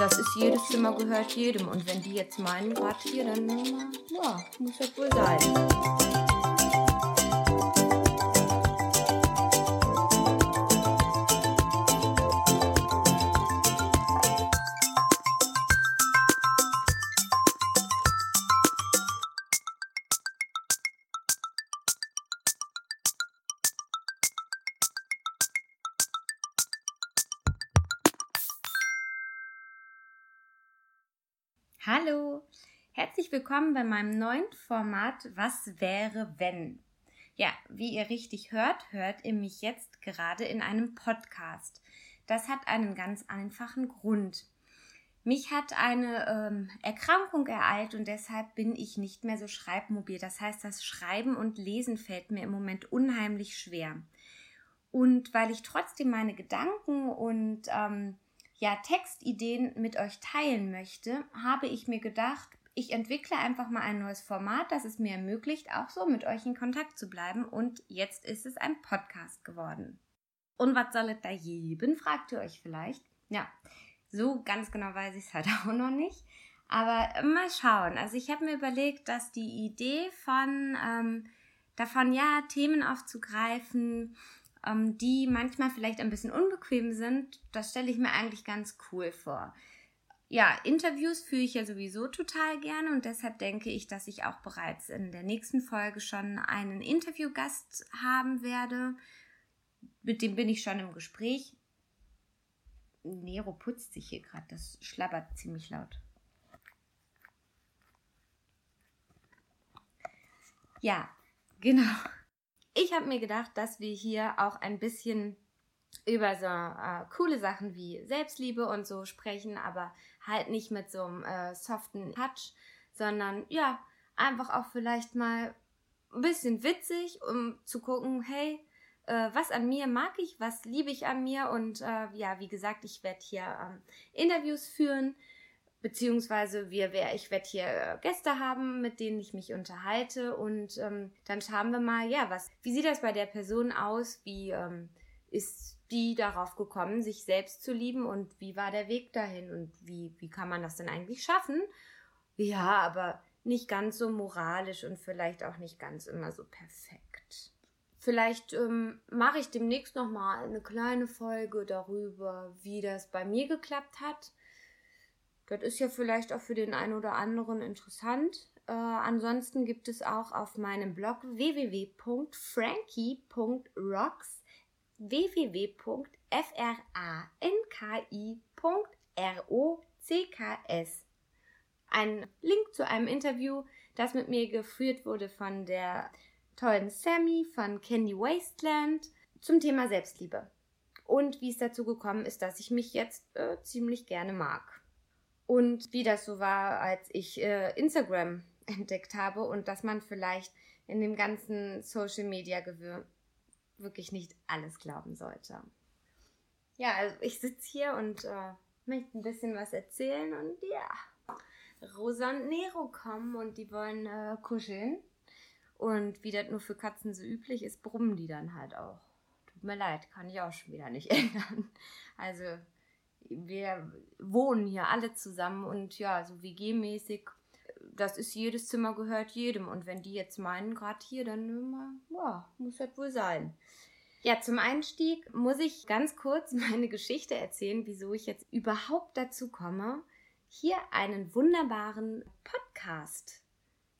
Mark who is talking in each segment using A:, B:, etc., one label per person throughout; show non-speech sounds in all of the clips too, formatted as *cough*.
A: das ist jedes Zimmer gehört jedem. Und wenn die jetzt meinen, gerade hier, dann ja, muss das wohl sein. Hallo, herzlich willkommen bei meinem neuen Format Was wäre wenn? Ja, wie ihr richtig hört, hört ihr mich jetzt gerade in einem Podcast. Das hat einen ganz einfachen Grund. Mich hat eine ähm, Erkrankung ereilt und deshalb bin ich nicht mehr so schreibmobil. Das heißt, das Schreiben und Lesen fällt mir im Moment unheimlich schwer. Und weil ich trotzdem meine Gedanken und ähm, ja, Textideen mit euch teilen möchte, habe ich mir gedacht, ich entwickle einfach mal ein neues Format, das es mir ermöglicht, auch so mit euch in Kontakt zu bleiben. Und jetzt ist es ein Podcast geworden. Und was soll es da geben, fragt ihr euch vielleicht. Ja, so ganz genau weiß ich es halt *laughs* auch noch nicht. Aber mal schauen. Also ich habe mir überlegt, dass die Idee von ähm, davon, ja, Themen aufzugreifen, ähm, die manchmal vielleicht ein bisschen unbequem sind, das stelle ich mir eigentlich ganz cool vor. Ja, Interviews führe ich ja sowieso total gerne und deshalb denke ich, dass ich auch bereits in der nächsten Folge schon einen Interviewgast haben werde. Mit dem bin ich schon im Gespräch. Nero putzt sich hier gerade, das schlabbert ziemlich laut. Ja, *laughs* genau ich habe mir gedacht, dass wir hier auch ein bisschen über so äh, coole Sachen wie Selbstliebe und so sprechen, aber halt nicht mit so einem äh, soften Touch, sondern ja, einfach auch vielleicht mal ein bisschen witzig, um zu gucken, hey, äh, was an mir mag ich, was liebe ich an mir? Und äh, ja, wie gesagt, ich werde hier ähm, Interviews führen beziehungsweise wir, ich werde hier äh, Gäste haben, mit denen ich mich unterhalte. Und ähm, dann schauen wir mal, ja, was, wie sieht das bei der Person aus, wie ähm, ist die darauf gekommen, sich selbst zu lieben? Und wie war der Weg dahin? Und wie, wie kann man das denn eigentlich schaffen? Ja, aber nicht ganz so moralisch und vielleicht auch nicht ganz immer so perfekt. Vielleicht ähm, mache ich demnächst noch mal eine kleine Folge darüber, wie das bei mir geklappt hat das ist ja vielleicht auch für den einen oder anderen interessant. Äh, ansonsten gibt es auch auf meinem Blog www.frankie.rocks www.franki.rocks ein Link zu einem Interview, das mit mir geführt wurde von der tollen Sammy von Candy Wasteland zum Thema Selbstliebe. Und wie es dazu gekommen ist, dass ich mich jetzt äh, ziemlich gerne mag und wie das so war, als ich äh, Instagram *laughs* entdeckt habe und dass man vielleicht in dem ganzen Social Media Gewirr wirklich nicht alles glauben sollte. Ja, also ich sitze hier und äh, möchte ein bisschen was erzählen und ja, Rosa und Nero kommen und die wollen äh, kuscheln. Und wie das nur für Katzen so üblich ist, brummen die dann halt auch. Tut mir leid, kann ich auch schon wieder nicht *laughs* ändern. Also wir wohnen hier alle zusammen und ja, so WG-mäßig, das ist jedes Zimmer gehört jedem. Und wenn die jetzt meinen, gerade hier, dann ja, muss das wohl sein. Ja, zum Einstieg muss ich ganz kurz *laughs* meine Geschichte erzählen, wieso ich jetzt überhaupt dazu komme, hier einen wunderbaren Podcast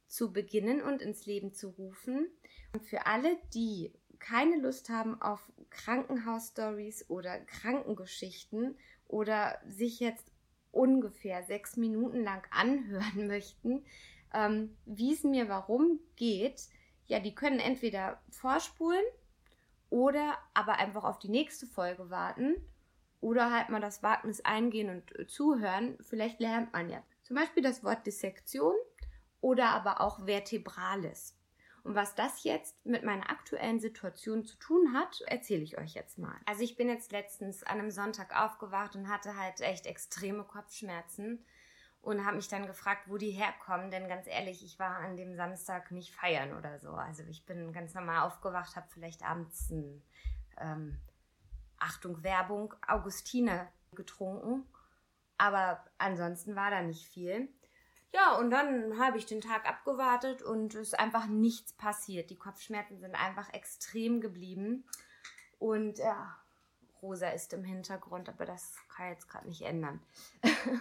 A: zu beginnen und ins Leben zu rufen. Und für alle, die keine Lust haben auf Krankenhausstories oder Krankengeschichten oder sich jetzt ungefähr sechs Minuten lang *laughs* anhören möchten, ähm, wie es mir warum geht, ja, die können entweder vorspulen oder aber einfach auf die nächste Folge warten oder halt mal das Wagnis eingehen und äh, zuhören. Vielleicht lernt man ja zum Beispiel das Wort Dissektion oder aber auch Vertebrales. Und was das jetzt mit meiner aktuellen Situation zu tun hat, erzähle ich euch jetzt mal. Also ich bin jetzt letztens an einem Sonntag aufgewacht und hatte halt echt extreme Kopfschmerzen und habe mich dann gefragt, wo die herkommen. Denn ganz ehrlich, ich war an dem Samstag nicht feiern oder so. Also ich bin ganz normal aufgewacht, habe vielleicht abends ein, ähm, Achtung Werbung, Augustine getrunken Aber ansonsten war da nicht viel. Ja, und dann habe ich den Tag abgewartet und es ist einfach nichts passiert. Die Kopfschmerzen sind einfach extrem geblieben. Und ja, Rosa ist im Hintergrund, aber das kann ich jetzt gerade nicht ändern. *laughs*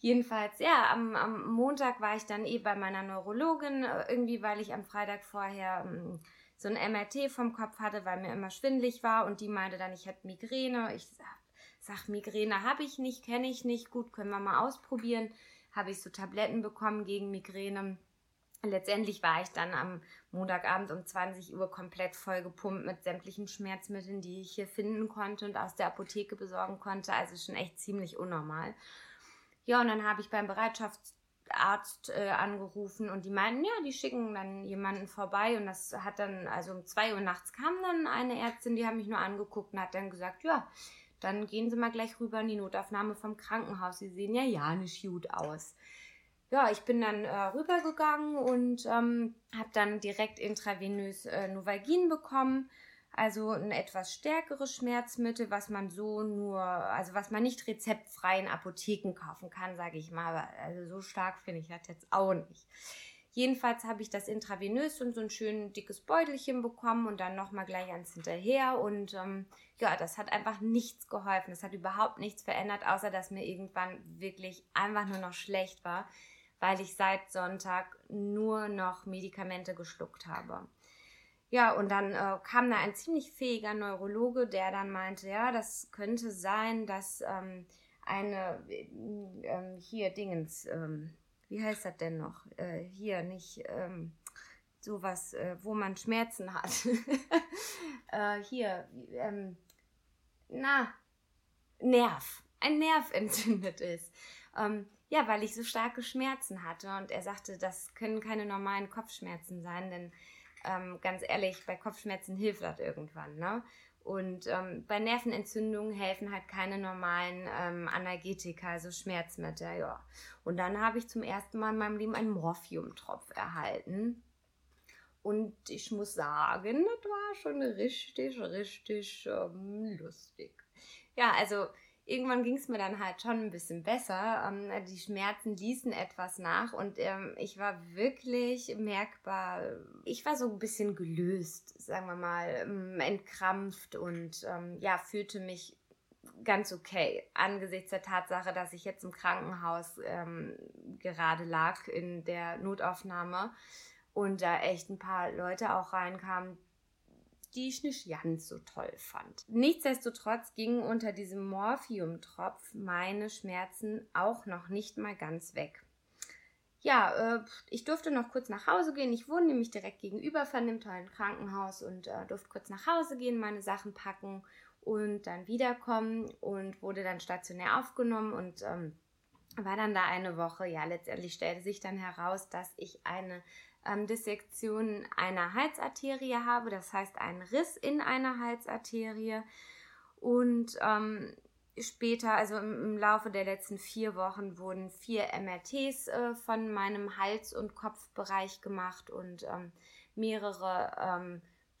A: Jedenfalls, ja, am, am, Montag war ich dann eh bei meiner Neurologin, äh, irgendwie, weil ich am Freitag vorher ähm, so ein MRT vom Kopf hatte, weil mir immer schwindlig war und die meinte dann, ich hätte Migräne. Ich sag, sag Migräne habe ich nicht, kenne ich nicht, gut, können wir mal ausprobieren. Habe ich so Tabletten bekommen gegen Migräne. Letztendlich war ich dann am Montagabend um 20 Uhr komplett vollgepumpt mit sämtlichen Schmerzmitteln, die ich hier finden konnte und aus der Apotheke besorgen konnte. Also schon echt ziemlich unnormal. Ja, und dann habe ich beim Bereitschaftsarzt äh, angerufen und die meinten, ja, die schicken dann jemanden vorbei und das hat dann, also um 2 Uhr nachts kam dann eine Ärztin, die hat mich nur angeguckt und hat dann gesagt, ja, dann gehen Sie mal gleich rüber in die Notaufnahme vom Krankenhaus. Sie sehen ja ja nicht gut aus ja, ich bin dann äh, rübergegangen und ähm, habe dann direkt intravenös äh, Novagin bekommen. Also ein etwas stärkeres Schmerzmittel, was man so nur, also was man nicht rezeptfrei in Apotheken kaufen kann, sage ich mal. Also so stark finde ich das jetzt auch nicht. Jedenfalls habe ich das intravenös und so ein schön dickes Beutelchen bekommen und dann nochmal gleich eins hinterher. Und ähm, ja, das hat einfach nichts geholfen. Das hat überhaupt nichts verändert, außer dass mir irgendwann wirklich einfach nur noch schlecht war weil ich seit Sonntag nur noch Medikamente geschluckt habe. Ja, und dann äh, kam da ein ziemlich fähiger Neurologe, der dann meinte, ja, das könnte sein, dass ähm, eine, äh, hier Dingens, ähm, wie heißt das denn noch? Äh, hier nicht ähm, sowas, äh, wo man Schmerzen hat. *laughs* äh, hier, ähm, na, Nerv, ein Nerv *laughs* entzündet ist. Ähm, ja, weil ich so starke Schmerzen hatte. Und er sagte, das können keine normalen Kopfschmerzen sein, denn ähm, ganz ehrlich, bei Kopfschmerzen hilft das irgendwann. Ne? Und ähm, bei Nervenentzündungen helfen halt keine normalen ähm, Analgetika, also Schmerzmittel. Ja. Und dann habe ich zum ersten Mal in meinem Leben einen Morphiumtropf erhalten. Und ich muss sagen, das war schon richtig, richtig ähm, lustig. Ja, also irgendwann ging es mir dann halt schon ein bisschen besser. Ähm, die Schmerzen ließen etwas nach und ähm, ich war wirklich merkbar, ich war so ein bisschen gelöst, sagen wir mal, ähm, entkrampft und ähm, ja, fühlte mich ganz okay angesichts der Tatsache, dass ich jetzt im Krankenhaus ähm, gerade lag in der Notaufnahme und da echt ein paar Leute auch reinkamen, die ich nicht ganz so toll fand. Nichtsdestotrotz gingen unter diesem Morphiumtropf meine Schmerzen auch noch nicht mal ganz weg. Ja, äh, ich durfte noch kurz nach Hause gehen. Ich wohne nämlich direkt gegenüber von dem tollen Krankenhaus und äh, durfte kurz nach Hause gehen, meine Sachen packen und dann wiederkommen und wurde dann stationär aufgenommen und ähm, war dann da eine Woche. Ja, letztendlich stellte sich dann heraus, dass ich eine ähm, Dissektion einer Halsarterie habe, das heißt einen Riss in einer Halsarterie. Und ähm, später, also im, im, Laufe der letzten vier Wochen, wurden vier MRTs äh, von meinem Hals- und Kopfbereich gemacht und ähm, mehrere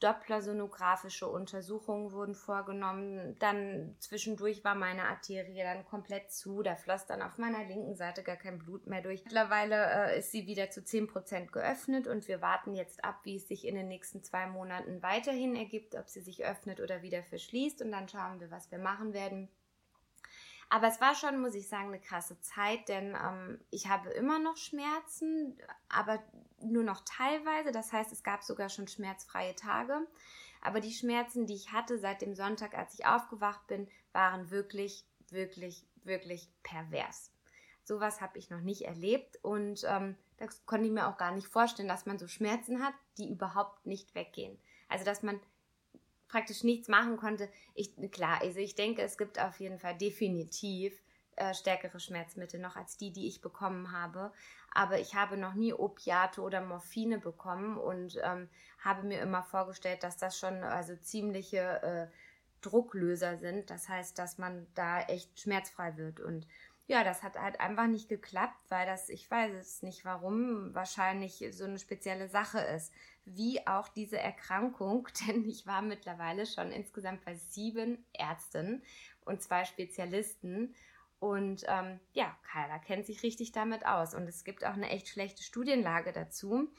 A: Dopplersonografische Untersuchungen wurden vorgenommen. Dann zwischendurch war meine Arterie dann komplett zu. Da floss dann auf meiner linken Seite gar kein Blut mehr durch. Mittlerweile äh, ist sie wieder zu 10% geöffnet und wir warten jetzt ab, wie es sich in den nächsten zwei Monaten weiterhin ergibt, ob sie sich öffnet oder wieder verschließt. Und dann schauen wir, was wir machen werden. Aber es war schon, muss ich sagen, eine krasse Zeit, denn ähm, ich habe immer noch Schmerzen, aber nur noch teilweise. Das heißt, es gab sogar schon schmerzfreie Tage. Aber die Schmerzen, die ich hatte seit dem Sonntag, als ich aufgewacht bin, waren wirklich, wirklich, wirklich pervers. Sowas habe ich noch nicht erlebt und ähm, das konnte ich mir auch gar nicht vorstellen, dass man so Schmerzen hat, die überhaupt nicht weggehen. Also dass man praktisch nichts machen konnte. Ich, klar, also ich denke, es gibt auf jeden Fall definitiv äh, stärkere Schmerzmittel noch als die, die ich bekommen habe. Aber ich habe noch nie Opiate oder Morphine bekommen und ähm, habe mir immer vorgestellt, dass das schon also ziemliche äh, Drucklöser sind. Das heißt, dass man da echt schmerzfrei wird. Und ja, das hat halt einfach nicht geklappt, weil das, ich weiß es nicht warum, wahrscheinlich so eine spezielle Sache ist. Wie auch diese Erkrankung, *laughs* denn ich war mittlerweile schon insgesamt bei sieben Ärzten und zwei Spezialisten. Und ähm, ja, keiner kennt sich richtig damit aus. Und es gibt auch eine echt schlechte Studienlage dazu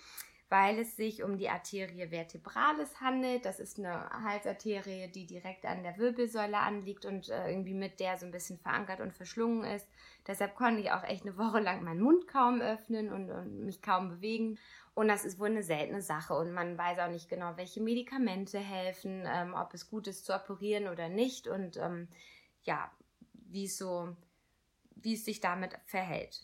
A: weil es sich um die Arterie vertebralis handelt. Das ist eine Halsarterie, die direkt an der Wirbelsäule anliegt und äh, irgendwie mit der so ein bisschen verankert und verschlungen ist. Deshalb konnte ich auch echt eine Woche lang meinen Mund kaum öffnen und, und mich kaum bewegen. Und das ist wohl eine seltene Sache und man weiß auch nicht genau, welche Medikamente helfen, ähm, ob es gut ist zu operieren oder nicht und ähm, ja, wie es so, wie es sich damit verhält.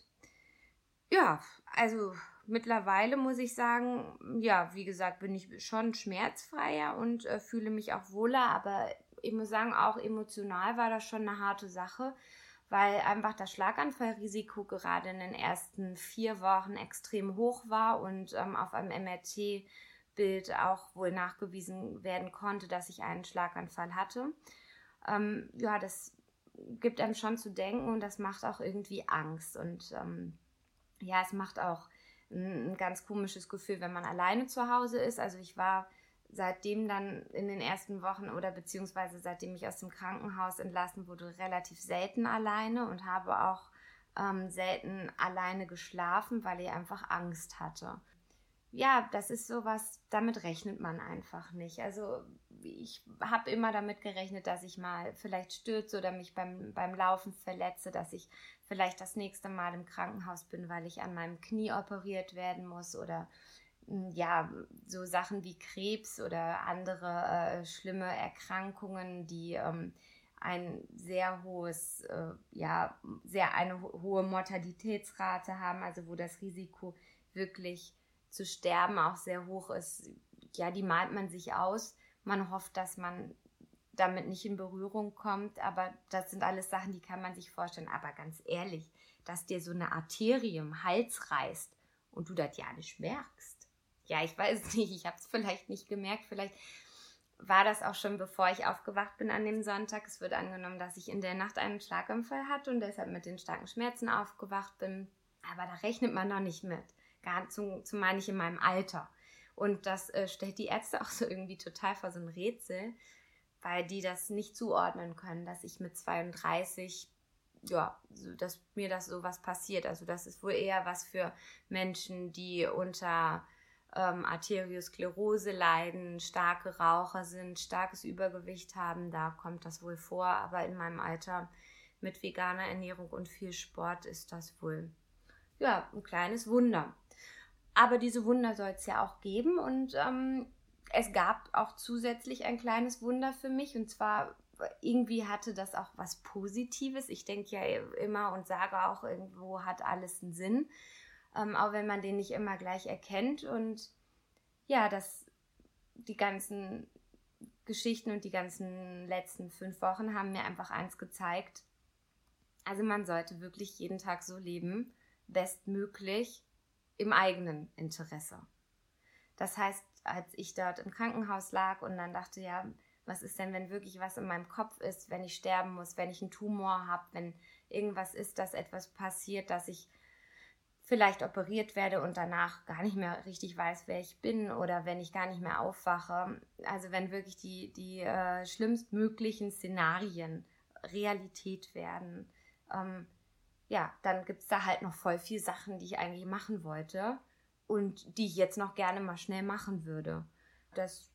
A: Ja, also mittlerweile muss ich sagen, ja, wie gesagt, bin ich schon schmerzfreier und äh, fühle mich auch wohler, aber ich muss sagen, auch emotional war das schon eine harte Sache, weil einfach das Schlaganfallrisiko gerade in den ersten vier Wochen extrem hoch war und ähm, auf einem MRT-Bild auch wohl nachgewiesen werden konnte, dass ich einen Schlaganfall hatte. Ähm, ja, das gibt einem schon zu denken und das macht auch irgendwie Angst und ähm, ja, es macht auch ein, ganz komisches Gefühl, wenn man alleine zu Hause ist. Also ich war seitdem dann in den ersten Wochen oder beziehungsweise seitdem ich aus dem Krankenhaus entlassen wurde, relativ selten alleine und habe auch ähm, selten alleine geschlafen, weil ich einfach Angst hatte. Ja, das ist sowas, damit rechnet man einfach nicht. Also ich habe immer damit gerechnet, dass ich mal vielleicht stürze oder mich beim, beim Laufen verletze, dass ich vielleicht das nächste Mal im Krankenhaus bin, weil ich an meinem Knie operiert werden muss oder hm, ja, so Sachen wie Krebs oder andere äh, schlimme Erkrankungen, die ähm, ein sehr hohes, äh, ja, sehr eine hohe Mortalitätsrate haben, also wo das Risiko wirklich zu sterben auch sehr hoch ist. Ja, die malt man sich aus. Man hofft, dass man damit nicht in Berührung kommt, aber das sind alles Sachen, die kann man sich vorstellen. Aber ganz ehrlich, dass dir so eine Arterie im Hals reißt und du das ja nicht merkst. Ja, ich weiß *laughs* nicht, ich habe es vielleicht nicht gemerkt, vielleicht war das auch schon bevor ich aufgewacht bin an dem Sonntag. Es wird angenommen, dass ich in der Nacht einen Schlaganfall hatte und deshalb mit den starken Schmerzen aufgewacht bin. Aber da rechnet man noch nicht mit. Gar zu, zumal nicht in meinem Alter. Und das äh, stellt die Ärzte *laughs* auch so irgendwie total vor so ein Rätsel weil die das nicht zuordnen können, dass ich mit 32 ja, dass mir das sowas passiert. Also das ist wohl eher was für Menschen, die unter ähm, Arteriosklerose leiden, starke Raucher sind, starkes Übergewicht haben. Da kommt das wohl vor. Aber in meinem Alter mit veganer Ernährung und viel Sport ist das wohl ja ein kleines Wunder. Aber diese Wunder soll es ja auch geben und ähm, es gab auch zusätzlich ein kleines Wunder für mich und zwar irgendwie hatte das auch was Positives. Ich denke ja immer und sage auch, irgendwo hat alles einen Sinn, ähm, auch wenn man den nicht immer gleich erkennt. Und ja, dass die ganzen Geschichten und die ganzen letzten fünf Wochen haben mir einfach eins gezeigt. Also man sollte wirklich jeden Tag so leben, bestmöglich im eigenen Interesse. Das heißt, als ich dort im Krankenhaus lag und dann dachte, ja, was ist denn, wenn wirklich was in meinem Kopf ist, wenn ich sterben muss, wenn ich einen Tumor habe, wenn irgendwas ist, dass etwas passiert, dass ich vielleicht operiert werde und danach gar nicht mehr richtig weiß, wer ich bin oder wenn ich gar nicht mehr aufwache. Also wenn wirklich die, die äh, schlimmstmöglichen Szenarien Realität werden. Ähm, ja, dann gibt es da halt noch voll viel Sachen, die ich eigentlich machen wollte und die ich jetzt noch gerne mal schnell machen würde. Das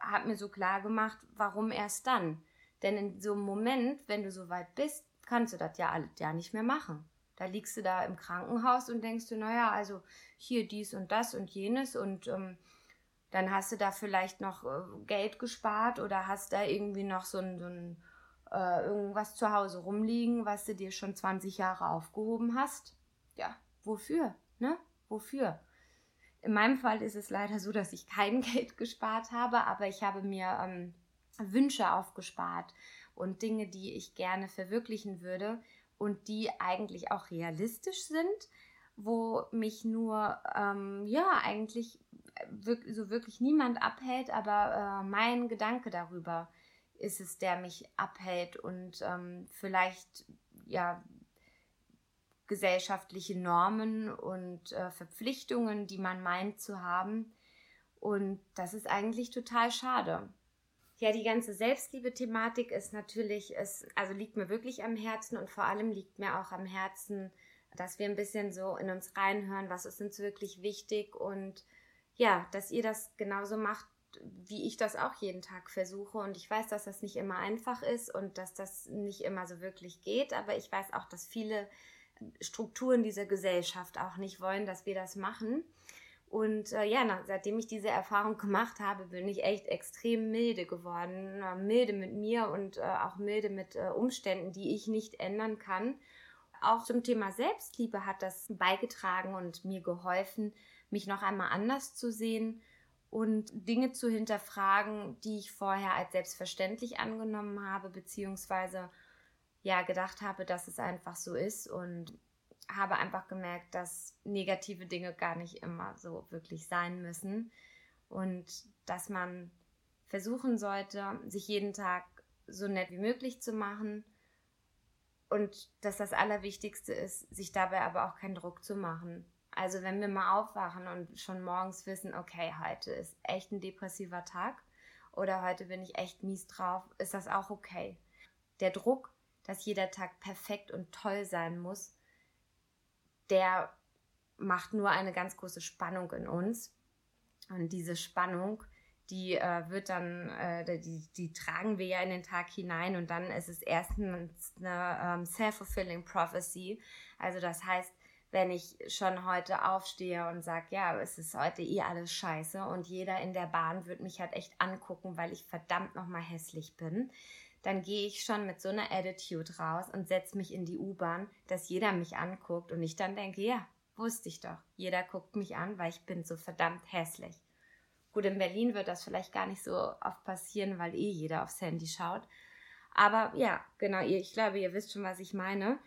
A: hat mir so klar gemacht, warum erst dann? Denn in so einem Moment, wenn du so weit bist, kannst du das ja alles ja nicht mehr machen. Da liegst du da im Krankenhaus und denkst du, naja, also hier dies und das und jenes und ähm, dann hast du da vielleicht noch äh, Geld gespart oder hast da irgendwie noch so ein, so ein äh, irgendwas zu Hause rumliegen, was du dir schon 20 Jahre aufgehoben hast. Ja, wofür, ne? Wofür? In meinem Fall ist es leider so, dass ich kein *laughs* Geld gespart habe, aber ich habe mir ähm, Wünsche aufgespart und Dinge, die ich gerne verwirklichen würde und die eigentlich auch realistisch sind, wo mich nur, ähm, ja, eigentlich so wirklich niemand abhält, aber äh, mein Gedanke darüber ist es, der mich abhält und ähm, vielleicht, ja, gesellschaftliche Normen und äh, Verpflichtungen, die man meint zu haben. Und das ist eigentlich total schade. Ja, die ganze Selbstliebe-Thematik ist natürlich, ist, also liegt mir wirklich am Herzen und vor allem liegt mir auch am Herzen, dass wir ein bisschen so in uns reinhören, was ist uns wirklich wichtig und ja, dass ihr das genauso macht, wie ich das auch jeden Tag versuche. Und ich weiß, dass das nicht immer einfach ist und dass das nicht immer so wirklich geht, aber ich weiß auch, dass viele Strukturen dieser Gesellschaft auch nicht wollen, dass wir das machen. Und äh, ja, na, seitdem ich diese Erfahrung gemacht habe, bin ich echt extrem milde geworden. Äh, milde mit mir und äh, auch milde mit äh, Umständen, die ich nicht ändern kann. Auch zum Thema Selbstliebe hat das beigetragen und mir geholfen, mich noch einmal anders zu sehen und Dinge zu hinterfragen, die ich vorher als selbstverständlich angenommen habe, beziehungsweise ja gedacht habe, dass es einfach so ist und habe einfach gemerkt, dass negative Dinge gar nicht immer so wirklich sein müssen und dass man versuchen sollte, sich jeden Tag so nett wie möglich zu machen und dass das Allerwichtigste ist, sich dabei aber auch keinen Druck zu machen. Also wenn wir mal aufwachen und schon morgens wissen, okay, heute ist echt ein depressiver Tag oder heute bin ich echt mies drauf, ist das auch okay. Der Druck, dass jeder Tag perfekt und toll sein muss, der macht nur eine ganz große Spannung in uns. Und diese Spannung, die äh, wird dann, äh, die, die tragen wir ja in den Tag hinein und dann ist es erstens eine ähm, self-fulfilling prophecy. Also das heißt, wenn ich schon heute aufstehe und sage, ja, es ist heute eh alles scheiße und jeder in der Bahn wird mich halt echt angucken, weil ich verdammt nochmal hässlich bin, dann gehe ich schon mit so einer Attitude raus und setze mich in die U-Bahn, dass jeder mich anguckt und ich dann denke, ja, wusste ich doch, jeder guckt mich an, weil ich bin so verdammt hässlich. Gut, in Berlin wird das vielleicht gar nicht so oft passieren, weil eh jeder aufs Handy schaut. Aber ja, genau, ich glaube, ihr wisst schon, was ich meine.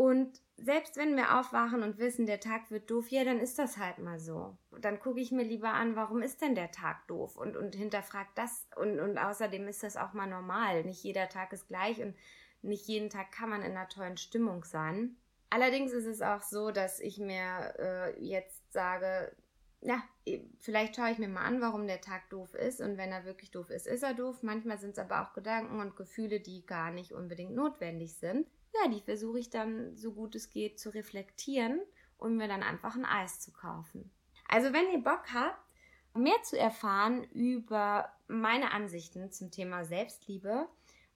A: Und selbst wenn wir aufwachen und wissen, der Tag wird doof, ja, dann ist das halt mal so. Dann gucke ich mir lieber an, warum ist denn der Tag doof und, und hinterfrag das. Und, und außerdem ist das auch mal normal. Nicht jeder Tag ist gleich und nicht jeden Tag kann man in einer tollen Stimmung sein. Allerdings ist es auch so, dass ich mir äh, jetzt sage, ja, vielleicht schaue ich mir mal an, warum der Tag doof ist. Und wenn er wirklich doof ist, ist er doof. Manchmal sind es aber auch Gedanken und Gefühle, die gar nicht unbedingt notwendig sind ja, die versuche ich dann so gut es geht zu reflektieren und mir dann einfach ein Eis zu kaufen. Also wenn ihr Bock habt, mehr zu erfahren über meine Ansichten zum Thema Selbstliebe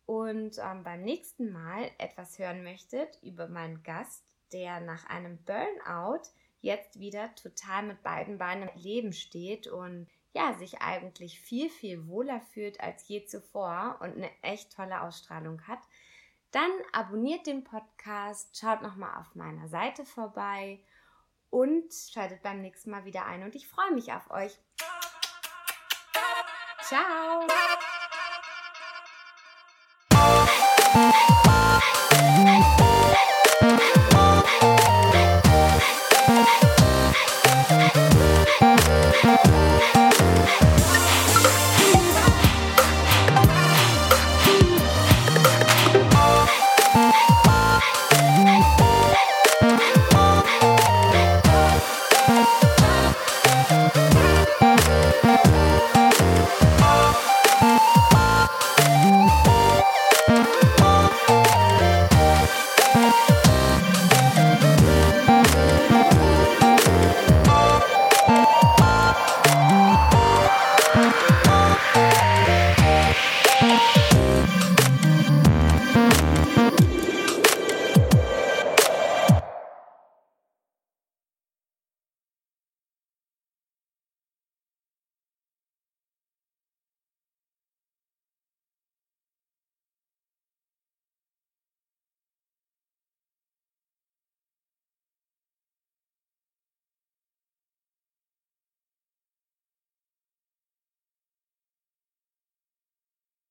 A: und ähm, beim nächsten Mal etwas hören möchtet über meinen Gast, der nach einem Burnout jetzt wieder total mit beiden Beinen im Leben steht und ja, sich eigentlich viel, viel wohler fühlt als je zuvor und eine echt tolle Ausstrahlung hat, dann abonniert den Podcast, schaut nochmal auf meiner Seite vorbei und schaltet beim nächsten Mal wieder ein. Und ich freue mich auf euch. Ciao!